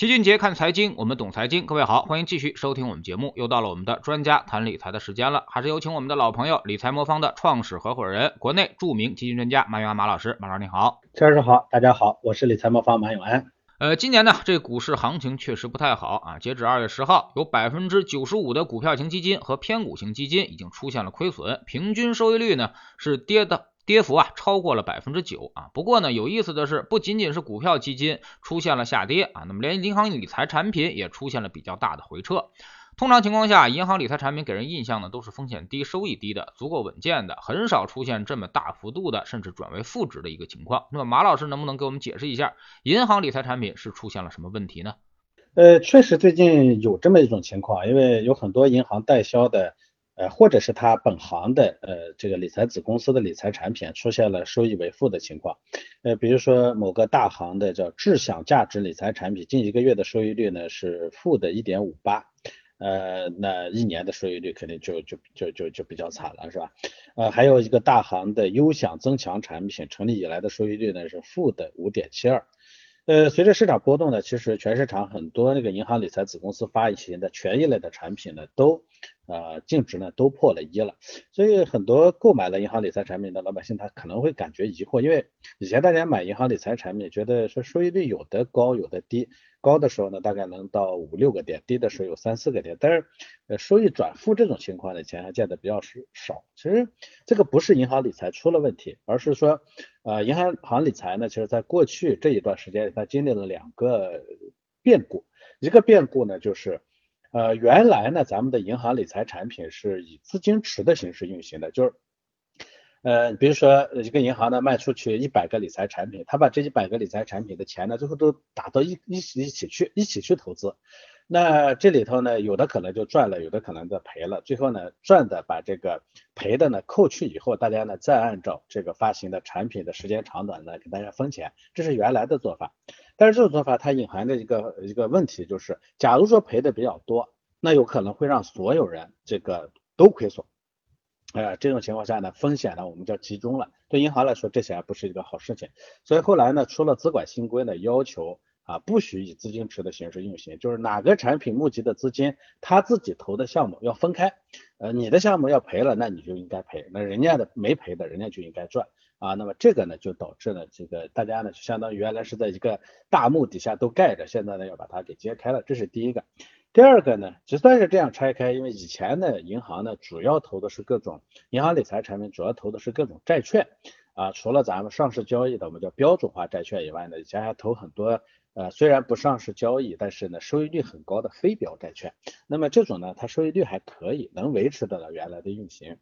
齐俊杰看财经，我们懂财经。各位好，欢迎继续收听我们节目。又到了我们的专家谈理财的时间了，还是有请我们的老朋友理财魔方的创始合伙人，国内著名基金专家马永安马老师。马老师你好，陈老师好，大家好，我是理财魔方马永安。呃，今年呢，这股市行情确实不太好啊。截止二月十号，有百分之九十五的股票型基金和偏股型基金已经出现了亏损，平均收益率呢是跌的。跌幅啊超过了百分之九啊，不过呢有意思的是，不仅仅是股票基金出现了下跌啊，那么连银行理财产品也出现了比较大的回撤。通常情况下，银行理财产品给人印象呢都是风险低、收益低的，足够稳健的，很少出现这么大幅度的甚至转为负值的一个情况。那么马老师能不能给我们解释一下，银行理财产品是出现了什么问题呢？呃，确实最近有这么一种情况，因为有很多银行代销的。呃，或者是他本行的呃这个理财子公司的理财产品出现了收益为负的情况，呃，比如说某个大行的叫智享价值理财产品，近一个月的收益率呢是负的一点五八，呃，那一年的收益率肯定就就就就就比较惨了，是吧？呃，还有一个大行的优享增强产品成立以来的收益率呢是负的五点七二。呃，随着市场波动呢，其实全市场很多那个银行理财子公司发行的权益类的产品呢，都呃净值呢都破了一了，所以很多购买了银行理财产品的老百姓他可能会感觉疑惑，因为以前大家买银行理财产品觉得说收益率有的高有的低。高的时候呢，大概能到五六个点；低的时候有三四个点。但是，呃，收益转负这种情况呢，钱还见得比较少。其实这个不是银行理财出了问题，而是说，呃，银行行理财呢，其实在过去这一段时间，它经历了两个变故。一个变故呢，就是，呃，原来呢，咱们的银行理财产品是以资金池的形式运行的，就是。呃，比如说一个银行呢卖出去一百个理财产品，他把这一百个理财产品的钱呢，最后都打到一一起一起去一起去投资，那这里头呢，有的可能就赚了，有的可能就赔了，最后呢赚的把这个赔的呢扣去以后，大家呢再按照这个发行的产品的时间长短呢给大家分钱，这是原来的做法。但是这种做法它隐含的一个一个问题就是，假如说赔的比较多，那有可能会让所有人这个都亏损。呃，这种情况下呢，风险呢我们叫集中了，对银行来说这显然不是一个好事情，所以后来呢出了资管新规呢，要求啊不许以资金池的形式运行，就是哪个产品募集的资金，他自己投的项目要分开，呃你的项目要赔了，那你就应该赔，那人家的没赔的，人家就应该赚。啊，那么这个呢就导致呢这个大家呢就相当于原来是在一个大幕底下都盖着，现在呢要把它给揭开了，这是第一个。第二个呢，就算是这样拆开，因为以前的，银行呢主要投的是各种银行理财产品，主要投的是各种债券啊，除了咱们上市交易的我们叫标准化债券以外呢，以前还投很多呃虽然不上市交易，但是呢收益率很高的非标债券。那么这种呢，它收益率还可以，能维持得了原来的运行。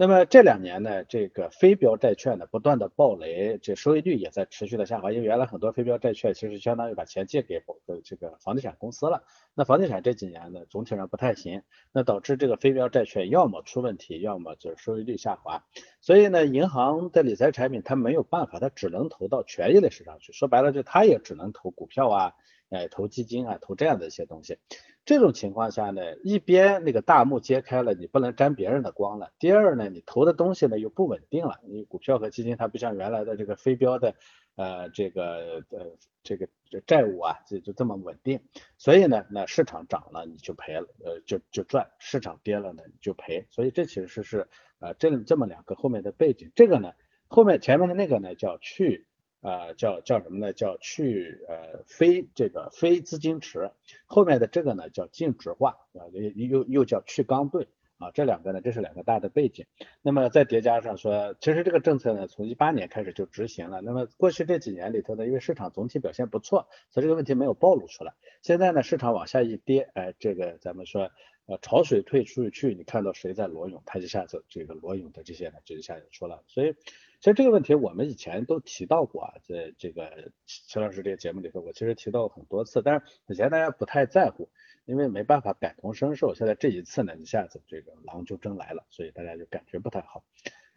那么这两年呢，这个非标债券呢不断的暴雷，这收益率也在持续的下滑。因为原来很多非标债券其实相当于把钱借给呃这个房地产公司了，那房地产这几年呢总体上不太行，那导致这个非标债券要么出问题，要么就是收益率下滑。所以呢，银行的理财产品它没有办法，它只能投到权益类市场去。说白了就它也只能投股票啊，哎投基金啊，投这样的一些东西。这种情况下呢，一边那个大幕揭开了，你不能沾别人的光了。第二呢，你投的东西呢又不稳定了。你股票和基金它不像原来的这个非标的，呃，这个呃这个债务啊，就就这么稳定。所以呢，那市场涨了你就赔了，呃就就赚；市场跌了呢你就赔。所以这其实是呃这这么两个后面的背景。这个呢，后面前面的那个呢叫去。呃，叫叫什么呢？叫去呃非这个非资金池，后面的这个呢叫净值化啊，又又又叫去刚兑啊，这两个呢，这是两个大的背景。那么再叠加上说，其实这个政策呢，从一八年开始就执行了。那么过去这几年里头呢，因为市场总体表现不错，所以这个问题没有暴露出来。现在呢，市场往下一跌，哎，这个咱们说呃潮水退出去，你看到谁在裸泳，它一下子这个裸泳的这些呢，就一下子出来了。所以。其实这个问题我们以前都提到过啊，在这个陈老师这个节目里头，我其实提到过很多次，但是以前大家不太在乎，因为没办法感同身受。现在这一次呢，一下子这个狼就真来了，所以大家就感觉不太好。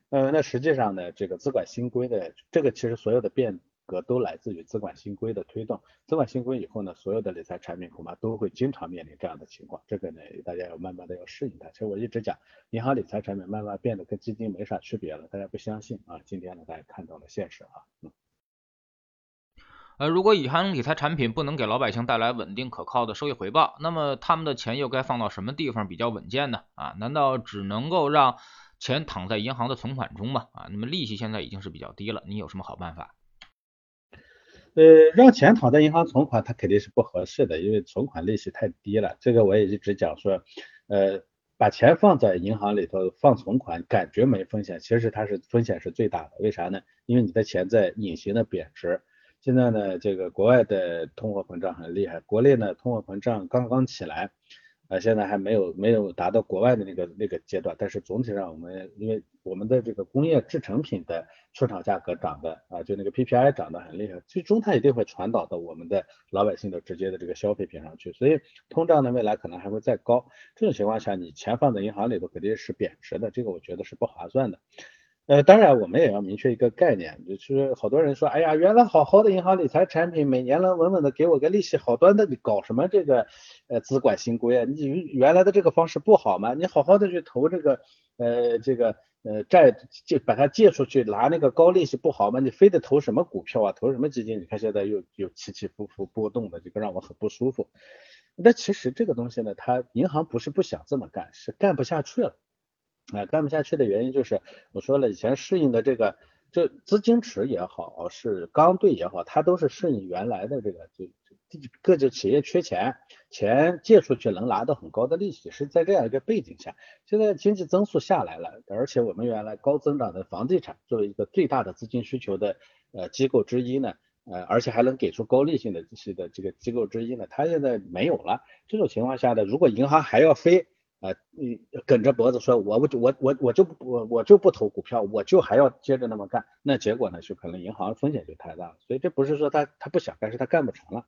呃，那实际上呢，这个资管新规的这个其实所有的变。都来自于资管新规的推动，资管新规以后呢，所有的理财产品恐怕都会经常面临这样的情况，这个呢，大家要慢慢的要适应它。其实我一直讲，银行理财产品慢慢变得跟基金没啥区别了，大家不相信啊，今天呢，大家看到了现实啊，嗯。呃，如果银行理财产品不能给老百姓带来稳定可靠的收益回报，那么他们的钱又该放到什么地方比较稳健呢？啊，难道只能够让钱躺在银行的存款中吗？啊，那么利息现在已经是比较低了，你有什么好办法？呃，让钱躺在银行存款，它肯定是不合适的，因为存款利息太低了。这个我也一直讲说，呃，把钱放在银行里头放存款，感觉没风险，其实它是风险是最大的。为啥呢？因为你的钱在隐形的贬值。现在呢，这个国外的通货膨胀很厉害，国内呢通货膨胀刚刚起来，呃，现在还没有没有达到国外的那个那个阶段，但是总体上我们因为我们的这个工业制成品的出厂价格涨的啊，就那个 PPI 涨得很厉害，最终它一定会传导到我们的老百姓的直接的这个消费品上去，所以通胀的未来可能还会再高，这种情况下你钱放在银行里头肯定是贬值的，这个我觉得是不划算的。呃，当然，我们也要明确一个概念，就是好多人说，哎呀，原来好好的银行理财产品，每年能稳稳的给我个利息，好端的，搞什么这个呃资管新规啊？你原来的这个方式不好吗？你好好的去投这个呃这个呃债借把它借出去拿那个高利息不好吗？你非得投什么股票啊？投什么基金？你看现在又又起起伏伏波动的，这个让我很不舒服。那其实这个东西呢，它银行不是不想这么干，是干不下去了。啊，干不下去的原因就是我说了，以前适应的这个，这资金池也好，是钢兑也好，它都是适应原来的这个，就各个企业缺钱，钱借出去能拿到很高的利息，是在这样一个背景下，现在经济增速下来了，而且我们原来高增长的房地产作为一个最大的资金需求的呃机构之一呢，呃，而且还能给出高利息的这些的这个机构之一呢，它现在没有了，这种情况下呢，如果银行还要飞。啊，你梗着脖子说，我不我我我就不我我就不投股票，我就还要接着那么干，那结果呢，就可能银行风险就太大了。所以这不是说他他不想干，是他干不成了。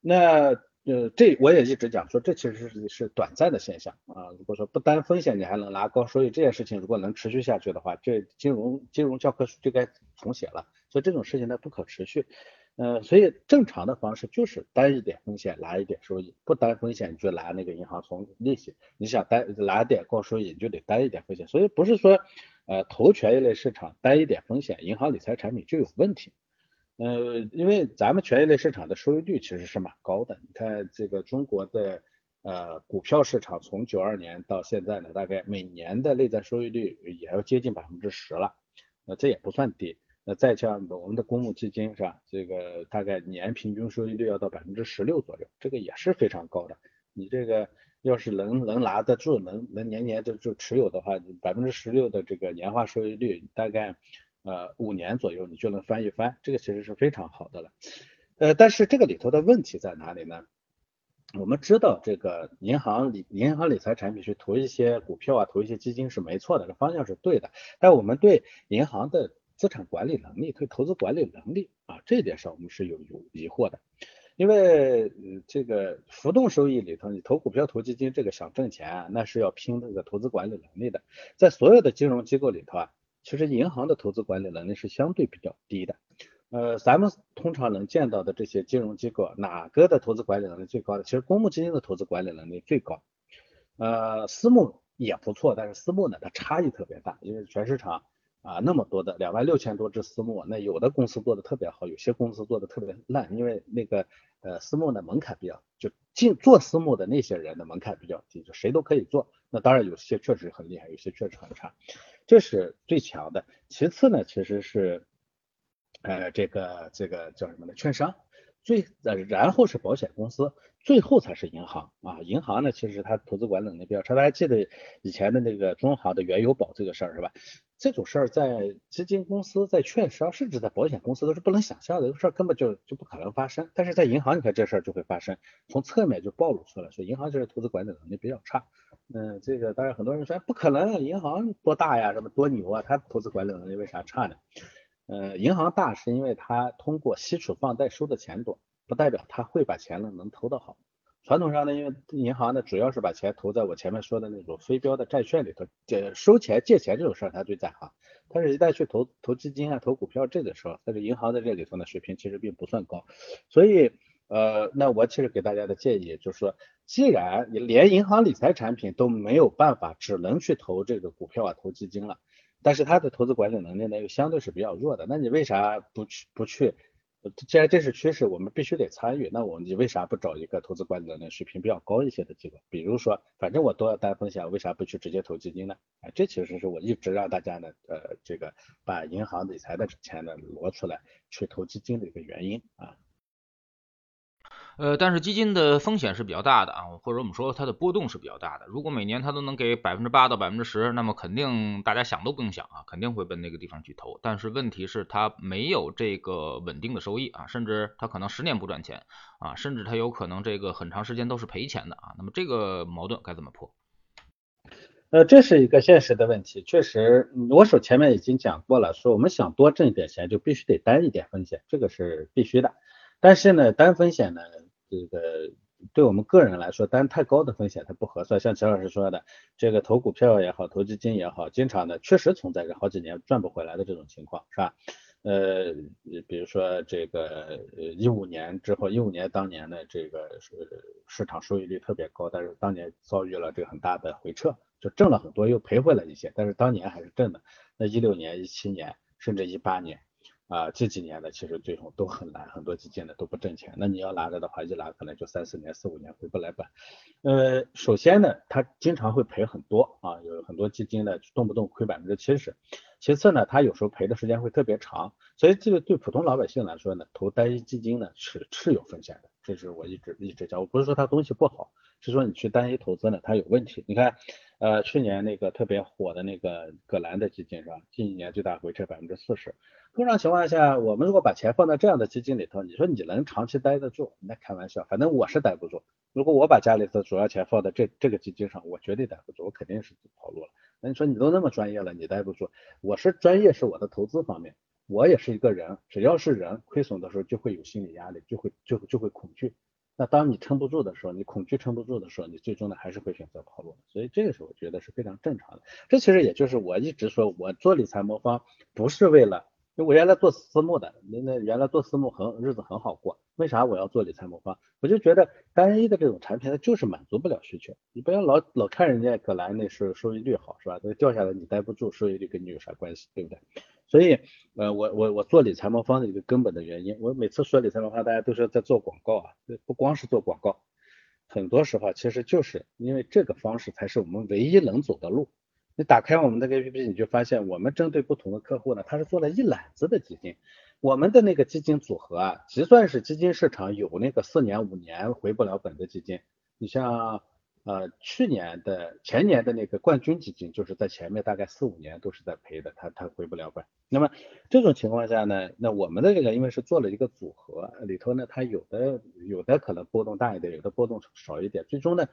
那呃，这我也一直讲说，这其实是是短暂的现象啊。如果说不担风险，你还能拿高收益，这件事情如果能持续下去的话，这金融金融教科书就该重写了。所以这种事情它不可持续。呃，所以正常的方式就是担一点风险，拿一点收益；不担风险，你就拿那个银行存利息。你想担拿点高收益，你就得担一点风险。所以不是说，呃，投权益类市场担一点风险，银行理财产品就有问题。呃，因为咱们权益类市场的收益率其实是蛮高的。你看这个中国的呃股票市场，从九二年到现在呢，大概每年的内在收益率也要接近百分之十了，那这也不算低。那再像我们的公募基金是吧？这个大概年平均收益率要到百分之十六左右，这个也是非常高的。你这个要是能能拿得住，能能年年的就持有的话，百分之十六的这个年化收益率，大概呃五年左右你就能翻一番，这个其实是非常好的了。呃，但是这个里头的问题在哪里呢？我们知道这个银行理银行理财产品去投一些股票啊，投一些基金是没错的，这方向是对的。但我们对银行的资产管理能力，对投资管理能力啊，这一点上我们是有有疑惑的，因为这个浮动收益里头，你投股票、投基金，这个想挣钱，那是要拼这个投资管理能力的。在所有的金融机构里头啊，其实银行的投资管理能力是相对比较低的。呃，咱们通常能见到的这些金融机构，哪个的投资管理能力最高的？其实公募基金的投资管理能力最高。呃，私募也不错，但是私募呢，它差异特别大，因为全市场。啊，那么多的两万六千多只私募，那有的公司做的特别好，有些公司做的特别烂，因为那个呃私募的门槛比较，就进做私募的那些人的门槛比较低，就谁都可以做。那当然有些确实很厉害，有些确实很差，这是最强的。其次呢，其实是呃这个这个叫什么呢？券商。最呃，然后是保险公司，最后才是银行啊。银行呢，其实它投资管理能力比较差。大家记得以前的那个中行的原油宝这个事儿是吧？这种事儿在基金公司、在券商，甚至在保险公司都是不能想象的，这个事儿根本就就不可能发生。但是在银行，你看这事儿就会发生，从侧面就暴露出来，说银行就是投资管理能力比较差。嗯，这个当然很多人说不可能，银行多大呀，什么多牛啊，它投资管理能力为啥差呢？呃，银行大是因为它通过吸储放贷收的钱多，不代表它会把钱呢能投得好。传统上呢，因为银行呢主要是把钱投在我前面说的那种非标的债券里头，借收钱借钱这种事儿它最在行。但是，一旦去投投基金啊、投股票这个时候，但是银行在这里头呢水平其实并不算高。所以，呃，那我其实给大家的建议就是说，既然你连银行理财产品都没有办法，只能去投这个股票啊、投基金了。但是他的投资管理能力呢又相对是比较弱的，那你为啥不去不去既然这是趋势，我们必须得参与。那我你为啥不找一个投资管理能力水平比较高一些的机构？比如说，反正我都要担风险，为啥不去直接投基金呢？哎，这其实是我一直让大家呢，呃，这个把银行理财的钱呢挪出来去投基金的一个原因啊。呃，但是基金的风险是比较大的啊，或者我们说它的波动是比较大的。如果每年它都能给百分之八到百分之十，那么肯定大家想都不用想啊，肯定会奔那个地方去投。但是问题是它没有这个稳定的收益啊，甚至它可能十年不赚钱啊，甚至它有可能这个很长时间都是赔钱的啊。那么这个矛盾该怎么破？呃，这是一个现实的问题，确实，我手前面已经讲过了，说我们想多挣一点钱，就必须得担一点风险，这个是必须的。但是呢，担风险呢？这个对我们个人来说，担太高的风险它不合算。像齐老师说的，这个投股票也好，投基金也好，经常的确实存在着好几年赚不回来的这种情况，是吧？呃，比如说这个一五年之后，一五年当年的这个市场收益率特别高，但是当年遭遇了这个很大的回撤，就挣了很多又赔回来一些，但是当年还是挣的。那一六年、一七年，甚至一八年。啊，这几年呢，其实最终都很难，很多基金呢都不挣钱。那你要拿着的话，一拿可能就三四年、四五年回不来本。呃，首先呢，它经常会赔很多啊，有很多基金呢动不动亏百分之七十。其次呢，它有时候赔的时间会特别长，所以这个对普通老百姓来说呢，投单一基金呢是是有风险的。这是我一直一直讲，我不是说它东西不好，是说你去单一投资呢，它有问题。你看，呃，去年那个特别火的那个葛兰的基金是吧？近一年最大回撤百分之四十。通常情况下，我们如果把钱放在这样的基金里头，你说你能长期待得住？那开玩笑，反正我是待不住。如果我把家里的主要钱放在这这个基金上，我绝对待不住，我肯定是跑路了。那你说你都那么专业了，你待不住？我是专业是我的投资方面，我也是一个人，只要是人，亏损的时候就会有心理压力，就会就就会恐惧。那当你撑不住的时候，你恐惧撑不住的时候，你最终呢还是会选择跑路。所以这个时候我觉得是非常正常的。这其实也就是我一直说我做理财魔方不是为了。我原来做私募的，那那原来做私募很日子很好过，为啥我要做理财魔方？我就觉得单一的这种产品它就是满足不了需求。你不要老老看人家葛兰那是收益率好是吧？这个掉下来你待不住，收益率跟你有啥关系，对不对？所以呃我我我做理财魔方的一个根本的原因，我每次说理财魔方，大家都说在做广告啊，不光是做广告，很多时候其实就是因为这个方式才是我们唯一能走的路。你打开我们的 APP，你就发现我们针对不同的客户呢，他是做了一揽子的基金。我们的那个基金组合啊，就算是基金市场有那个四年五年回不了本的基金，你像呃去年的前年的那个冠军基金，就是在前面大概四五年都是在赔的，它它回不了本。那么这种情况下呢，那我们的这个因为是做了一个组合里头呢，它有的有的可能波动大一点，有的波动少一点，最终呢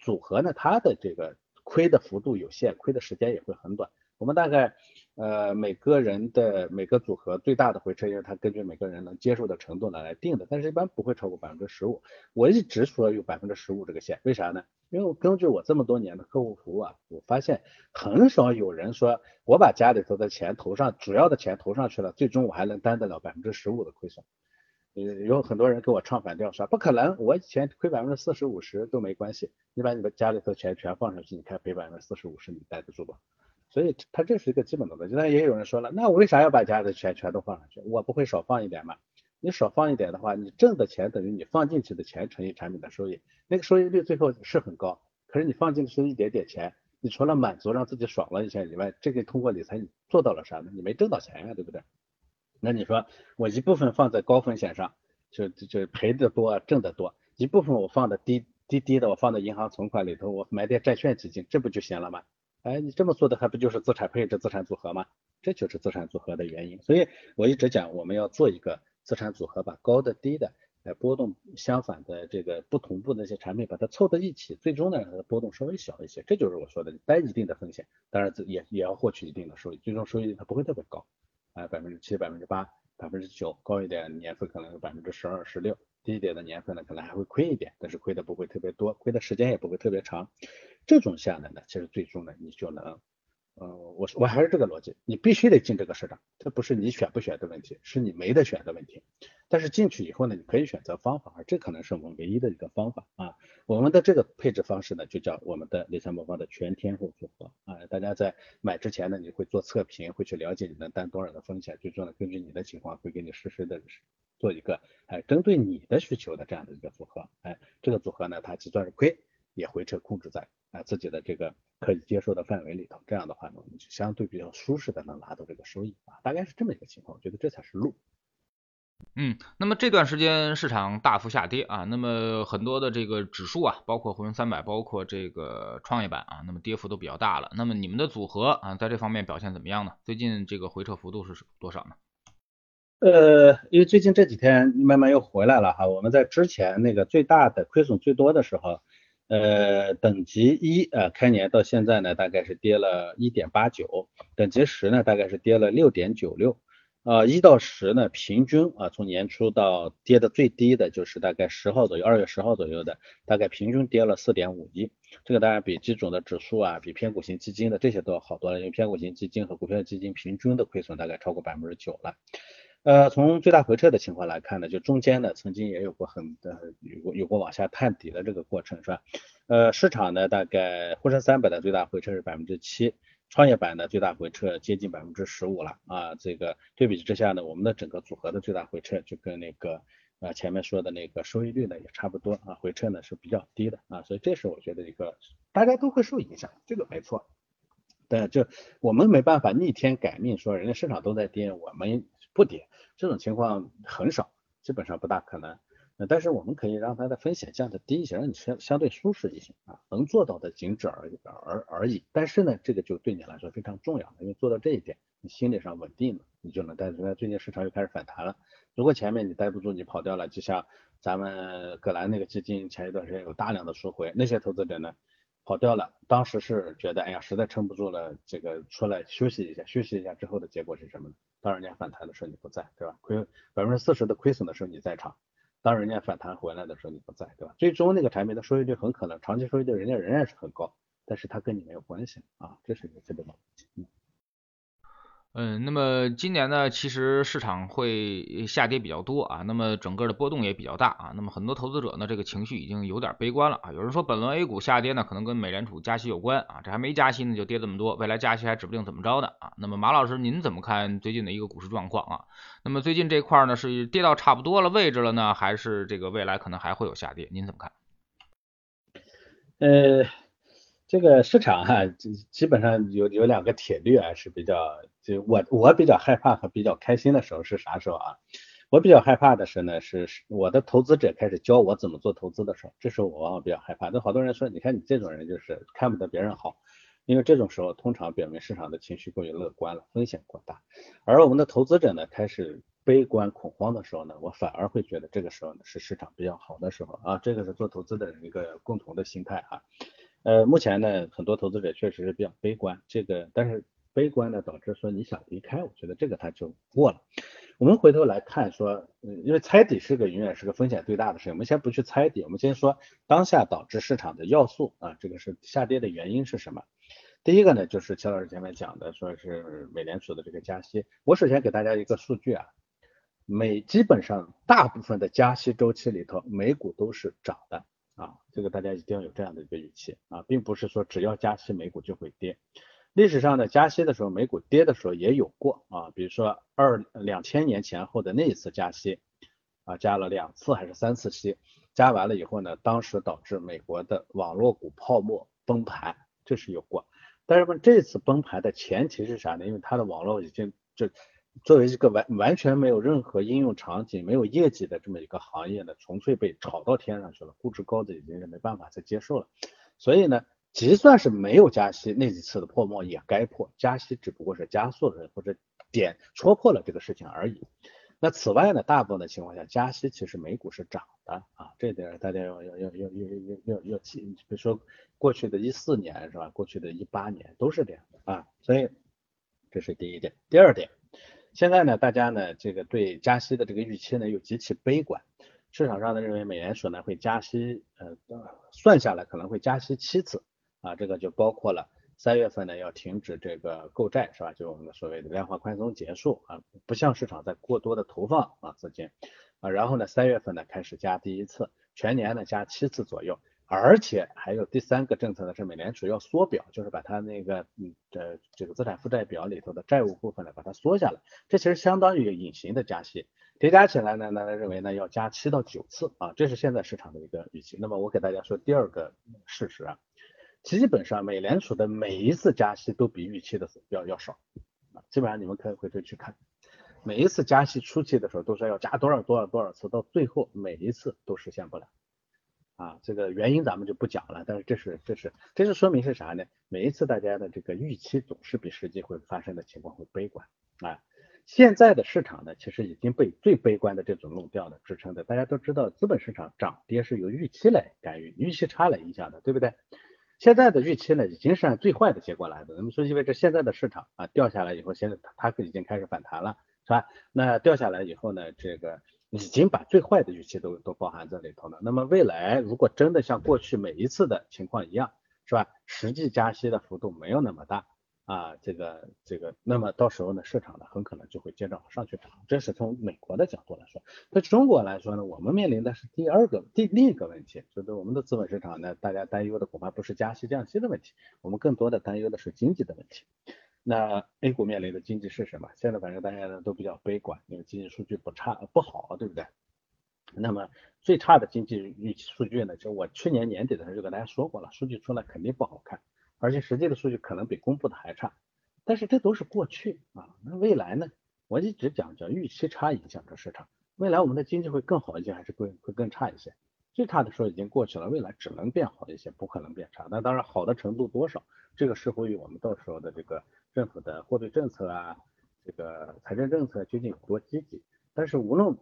组合呢它的这个。亏的幅度有限，亏的时间也会很短。我们大概呃每个人的每个组合最大的回撤，因为它根据每个人能接受的程度呢来定的，但是一般不会超过百分之十五。我一直说有百分之十五这个线，为啥呢？因为我根据我这么多年的客户服务啊，我发现很少有人说我把家里头的钱投上，主要的钱投上去了，最终我还能担得了百分之十五的亏损。有很多人给我唱反调，说不可能，我以前亏百分之四十五十都没关系。你把你的家里头钱全放上去，你看赔百分之四十五十，你待得住不？所以他这是一个基本的问题。但也有人说了，那我为啥要把家里的钱全都放上去？我不会少放一点吗？你少放一点的话，你挣的钱等于你放进去的钱乘以产品的收益，那个收益率最后是很高。可是你放进去一点点钱，你除了满足让自己爽了一下以外，这个通过理财你做到了啥呢？你没挣到钱呀，对不对？那你说我一部分放在高风险上，就就赔的多挣的多，一部分我放的低低低的，我放在银行存款里头，我买点债券基金，这不就行了吗？哎，你这么做的还不就是资产配置、资产组合吗？这就是资产组合的原因。所以我一直讲，我们要做一个资产组合，把高的低的，呃波动相反的这个不同步的一些产品，把它凑在一起，最终呢让它的波动稍微小一些。这就是我说的担一定的风险，当然也也要获取一定的收益，最终收益它不会特别高。啊，百分之七、百分之八、百分之九，高一点年份可能有百分之十二、十六，低一点的年份呢，可能还会亏一点，但是亏的不会特别多，亏的时间也不会特别长。这种下来呢，其实最终呢，你就能呃，我我还是这个逻辑，你必须得进这个市场，这不是你选不选的问题，是你没得选的问题。但是进去以后呢，你可以选择方法，这可能是我们唯一的一个方法啊。我们的这个配置方式呢，就叫我们的理财魔方的全天候组合啊。大家在买之前呢，你会做测评，会去了解你能担多少的风险，最终呢，根据你的情况会给你实时的做一个哎针对你的需求的这样的一个组合。哎，这个组合呢，它就算是亏也回撤控制在。啊，自己的这个可以接受的范围里头，这样的话呢，我们就相对比较舒适的能拿到这个收益啊，大概是这么一个情况，我觉得这才是路。嗯，那么这段时间市场大幅下跌啊，那么很多的这个指数啊，包括沪深三百，包括这个创业板啊，那么跌幅都比较大了。那么你们的组合啊，在这方面表现怎么样呢？最近这个回撤幅度是多少呢？呃，因为最近这几天慢慢又回来了哈，我们在之前那个最大的亏损最多的时候。呃，等级一呃，开年到现在呢，大概是跌了一点八九，等级十呢，大概是跌了六点九六，啊，一到十呢，平均啊，从年初到跌的最低的就是大概十号左右，二月十号左右的，大概平均跌了四点五一，这个当然比基准的指数啊，比偏股型基金的这些都要好多了，因为偏股型基金和股票基金平均的亏损大概超过百分之九了。呃，从最大回撤的情况来看呢，就中间呢曾经也有过很的有过有过往下探底的这个过程，是吧？呃，市场呢大概沪深三百的最大回撤是百分之七，创业板的最大回撤接近百分之十五了啊。这个对比之下呢，我们的整个组合的最大回撤就跟那个呃前面说的那个收益率呢也差不多啊，回撤呢是比较低的啊，所以这是我觉得一个大家都会受影响，这个没错。对，就我们没办法逆天改命，说人家市场都在跌，我们不跌。这种情况很少，基本上不大可能。但是我们可以让它的风险降得低一些，让你相相对舒适一些啊，能做到的仅止而而而已。但是呢，这个就对你来说非常重要，因为做到这一点，你心理上稳定了，你就能待住。最近市场又开始反弹了，如果前面你待不住，你跑掉了，就像咱们葛兰那个基金前一段时间有大量的赎回，那些投资者呢？跑掉了，当时是觉得，哎呀，实在撑不住了，这个出来休息一下，休息一下之后的结果是什么呢？当人家反弹的时候你不在，对吧？亏百分之四十的亏损的时候你在场，当人家反弹回来的时候你不在，对吧？最终那个产品的收益率很可能长期收益率人家仍然是很高，但是它跟你没有关系啊，这是一个基本的问题。嗯。嗯，那么今年呢，其实市场会下跌比较多啊，那么整个的波动也比较大啊，那么很多投资者呢，这个情绪已经有点悲观了啊。有人说本轮 A 股下跌呢，可能跟美联储加息有关啊，这还没加息呢就跌这么多，未来加息还指不定怎么着呢啊。那么马老师您怎么看最近的一个股市状况啊？那么最近这块呢是跌到差不多了位置了呢，还是这个未来可能还会有下跌？您怎么看？呃。这个市场哈，基基本上有有两个铁律啊，是比较就我我比较害怕和比较开心的时候是啥时候啊？我比较害怕的是呢，是我的投资者开始教我怎么做投资的时候，这时候我往往比较害怕。那好多人说，你看你这种人就是看不得别人好，因为这种时候通常表明市场的情绪过于乐观了，风险过大。而我们的投资者呢，开始悲观恐慌的时候呢，我反而会觉得这个时候呢是市场比较好的时候啊，这个是做投资的人一个共同的心态啊。呃，目前呢，很多投资者确实是比较悲观，这个但是悲观呢，导致说你想离开，我觉得这个它就过了。我们回头来看说，嗯，因为猜底是个永远是个风险最大的事，我们先不去猜底，我们先说当下导致市场的要素啊，这个是下跌的原因是什么？第一个呢，就是邱老师前面讲的，说是美联储的这个加息。我首先给大家一个数据啊，美基本上大部分的加息周期里头，美股都是涨的。啊，这个大家一定要有这样的一个语气啊，并不是说只要加息美股就会跌。历史上呢，加息的时候美股跌的时候也有过啊，比如说二两千年前后的那一次加息啊，加了两次还是三次息，加完了以后呢，当时导致美国的网络股泡沫崩盘，这是有过。但是呢，这次崩盘的前提是啥呢？因为它的网络已经就。作为一个完完全没有任何应用场景、没有业绩的这么一个行业呢，纯粹被炒到天上去了，估值高的已经是没办法再接受了。所以呢，即算是没有加息，那几次的泡沫也该破，加息只不过是加速了或者点戳破了这个事情而已。那此外呢，大部分的情况下，加息其实美股是涨的啊，这点大家要要要要要要要要记，比如说过去的一四年是吧，过去的一八年都是这样的啊，所以这是第一点，第二点。现在呢，大家呢这个对加息的这个预期呢又极其悲观，市场上呢认为美联储呢会加息，呃，算下来可能会加息七次啊，这个就包括了三月份呢要停止这个购债是吧？就我们所谓的量化宽松结束啊，不向市场再过多的投放啊资金啊，然后呢三月份呢开始加第一次，全年呢加七次左右。而且还有第三个政策呢，是美联储要缩表，就是把它那个嗯这这个资产负债表里头的债务部分呢，把它缩下来。这其实相当于隐形的加息，叠加起来呢，大家认为呢要加七到九次啊，这是现在市场的一个预期。那么我给大家说第二个事实啊，基本上美联储的每一次加息都比预期的要要少，基本上你们可以回头去看，每一次加息初期的时候都是要加多少多少多少次，到最后每一次都实现不了。啊，这个原因咱们就不讲了，但是这是这是这是说明是啥呢？每一次大家的这个预期总是比实际会发生的情况会悲观啊。现在的市场呢，其实已经被最悲观的这种论调的支撑的。大家都知道，资本市场涨跌是由预期来干预，预期差来影响的，对不对？现在的预期呢，已经是按最坏的结果来的。那么说意味着现在的市场啊掉下来以后，现在它它已经开始反弹了，是吧？那掉下来以后呢，这个。已经把最坏的预期都都包含在里头了。那么未来如果真的像过去每一次的情况一样，是吧？实际加息的幅度没有那么大啊，这个这个，那么到时候呢，市场呢很可能就会接着往上去涨。这是从美国的角度来说。那中国来说呢，我们面临的是第二个第另一个问题，就是我们的资本市场呢，大家担忧的恐怕不是加息降息的问题，我们更多的担忧的是经济的问题。那 A 股面临的经济是什么？现在反正大家呢都比较悲观，因为经济数据不差不好，对不对？那么最差的经济预期数据呢，就我去年年底的时候就跟大家说过了，数据出来肯定不好看，而且实际的数据可能比公布的还差。但是这都是过去啊，那未来呢？我一直讲叫预期差影响着市场，未来我们的经济会更好一些还是会会更差一些？最差的时候已经过去了，未来只能变好一些，不可能变差。那当然好的程度多少，这个视乎于我们到时候的这个。政府的货币政策啊，这个财政政策究竟有多积极？但是无论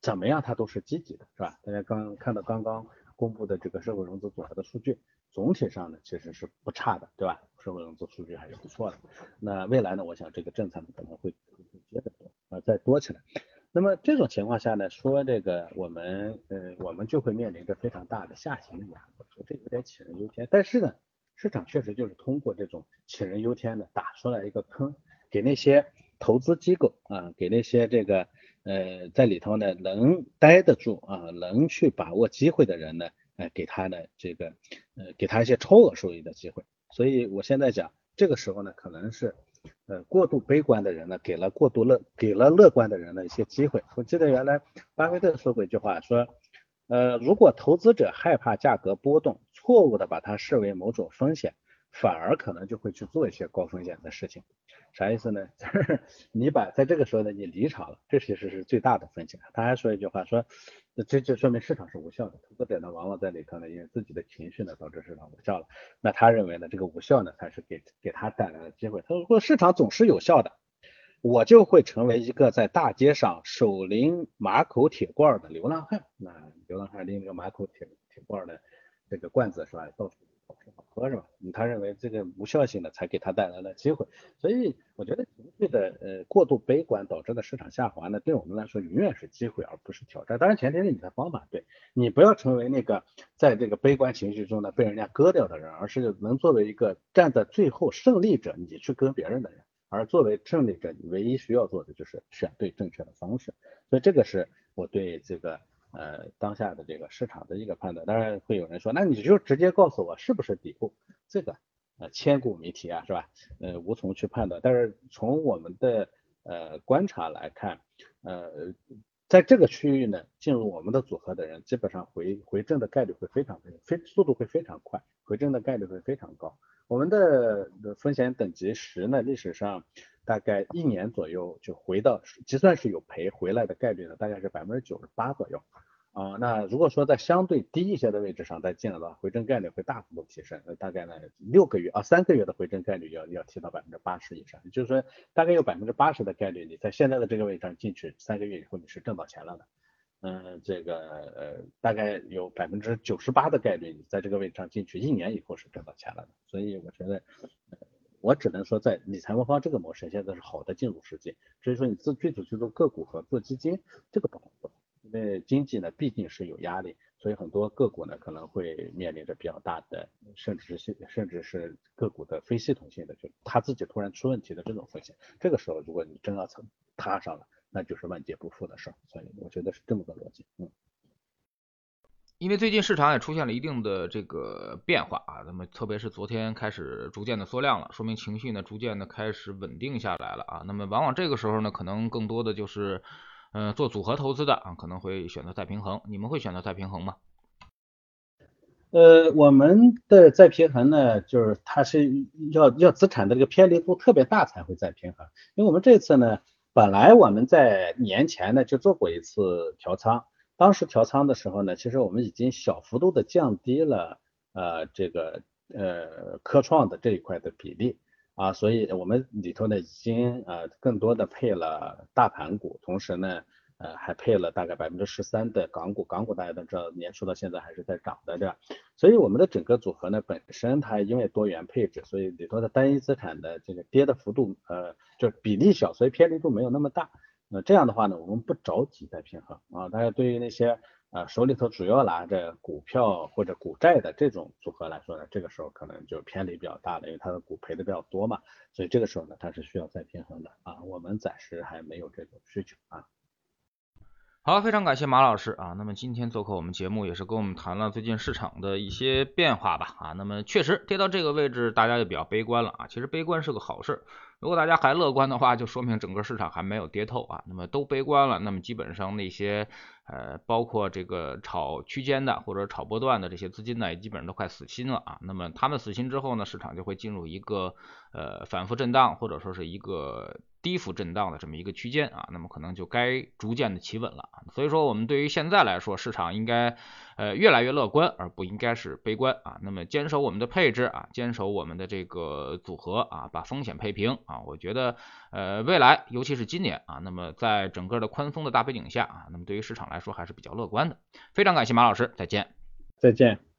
怎么样，它都是积极的，是吧？大家刚看到刚刚公布的这个社会融资组合的数据，总体上呢其实是不差的，对吧？社会融资数据还是不错的。那未来呢，我想这个政策可能会接着多啊，再多起来。那么这种情况下呢，说这个我们呃我们就会面临着非常大的下行的压力，说这有点杞人忧天。但是呢。市场确实就是通过这种杞人忧天的打出来一个坑，给那些投资机构啊，给那些这个呃在里头呢能待得住啊，能去把握机会的人呢，哎，给他的这个呃给他一些超额收益的机会。所以我现在讲这个时候呢，可能是呃过度悲观的人呢，给了过度乐给了乐观的人的一些机会。我记得原来巴菲特说过一句话，说。呃，如果投资者害怕价格波动，错误的把它视为某种风险，反而可能就会去做一些高风险的事情。啥意思呢？就是你把在这个时候呢，你离场了，这其实是最大的风险。他还说一句话，说这就说明市场是无效的，投资者呢往往在里头呢，因为自己的情绪呢导致市场无效了。那他认为呢，这个无效呢才是给给他带来的机会。他说，如果市场总是有效的。我就会成为一个在大街上手拎马口铁罐的流浪汉。那流浪汉拎着马口铁铁罐的这个罐子是吧？到处好吃好喝是吧？他认为这个无效性的才给他带来了机会。所以我觉得情绪的呃过度悲观导致的市场下滑呢，对我们来说永远是机会而不是挑战。当然前提是你的方法对，你不要成为那个在这个悲观情绪中呢被人家割掉的人，而是能作为一个站在最后胜利者，你去割别人的人。而作为胜利者，你唯一需要做的就是选对正确的方式，所以这个是我对这个呃当下的这个市场的一个判断。当然会有人说，那你就直接告诉我是不是底部，这个呃千古谜题啊，是吧？呃无从去判断。但是从我们的呃观察来看，呃在这个区域呢，进入我们的组合的人，基本上回回正的概率会非常非常速度会非常快，回正的概率会非常高。我们的风险等级十呢，历史上大概一年左右就回到，就算是有赔回来的概率呢，大概是百分之九十八左右啊。那如果说在相对低一些的位置上再进来的话，回正概率会大幅度提升，那大概呢六个月啊三个月的回正概率要要提到百分之八十以上，也就是说大概有百分之八十的概率你在现在的这个位置上进去三个月以后你是挣到钱了的。嗯，这个呃，大概有百分之九十八的概率，你在这个位置上进去，一年以后是挣到钱了的。所以我觉得，我只能说，在理财魔方这个模式现在是好的进入时机。至于说你自具体去做个股和做基金，这个不好做，因为经济呢毕竟是有压力，所以很多个股呢可能会面临着比较大的，甚至是甚至是个股的非系统性的，就它自己突然出问题的这种风险。这个时候如果你真要层踏上了，那就是万劫不复的事儿。所以我觉得是这么个逻辑，嗯。因为最近市场也出现了一定的这个变化啊，那么特别是昨天开始逐渐的缩量了，说明情绪呢逐渐的开始稳定下来了啊。那么往往这个时候呢，可能更多的就是，嗯，做组合投资的啊，可能会选择再平衡。你们会选择再平衡吗？呃，我们的再平衡呢，就是它是要要资产的这个偏离度特别大才会再平衡。因为我们这次呢，本来我们在年前呢就做过一次调仓。当时调仓的时候呢，其实我们已经小幅度的降低了呃这个呃科创的这一块的比例啊，所以我们里头呢已经呃更多的配了大盘股，同时呢呃还配了大概百分之十三的港股，港股大家都知道年初到现在还是在涨的对吧？所以我们的整个组合呢本身它因为多元配置，所以里头的单一资产的这个跌的幅度呃就比例小，所以偏离度没有那么大。那这样的话呢，我们不着急再平衡啊。大家对于那些呃手里头主要拿着股票或者股债的这种组合来说呢，这个时候可能就偏离比较大了，因为它的股赔的比较多嘛。所以这个时候呢，它是需要再平衡的啊。我们暂时还没有这种需求啊。好，非常感谢马老师啊。那么今天做客我们节目，也是跟我们谈了最近市场的一些变化吧啊。那么确实跌到这个位置，大家就比较悲观了啊。其实悲观是个好事。如果大家还乐观的话，就说明整个市场还没有跌透啊。那么都悲观了，那么基本上那些呃，包括这个炒区间的或者炒波段的这些资金呢，也基本上都快死心了啊。那么他们死心之后呢，市场就会进入一个呃反复震荡或者说是一个。低幅震荡的这么一个区间啊，那么可能就该逐渐的企稳了。所以说我们对于现在来说，市场应该呃越来越乐观，而不应该是悲观啊。那么坚守我们的配置啊，坚守我们的这个组合啊，把风险配平啊。我觉得呃未来尤其是今年啊，那么在整个的宽松的大背景下啊，那么对于市场来说还是比较乐观的。非常感谢马老师，再见，再见。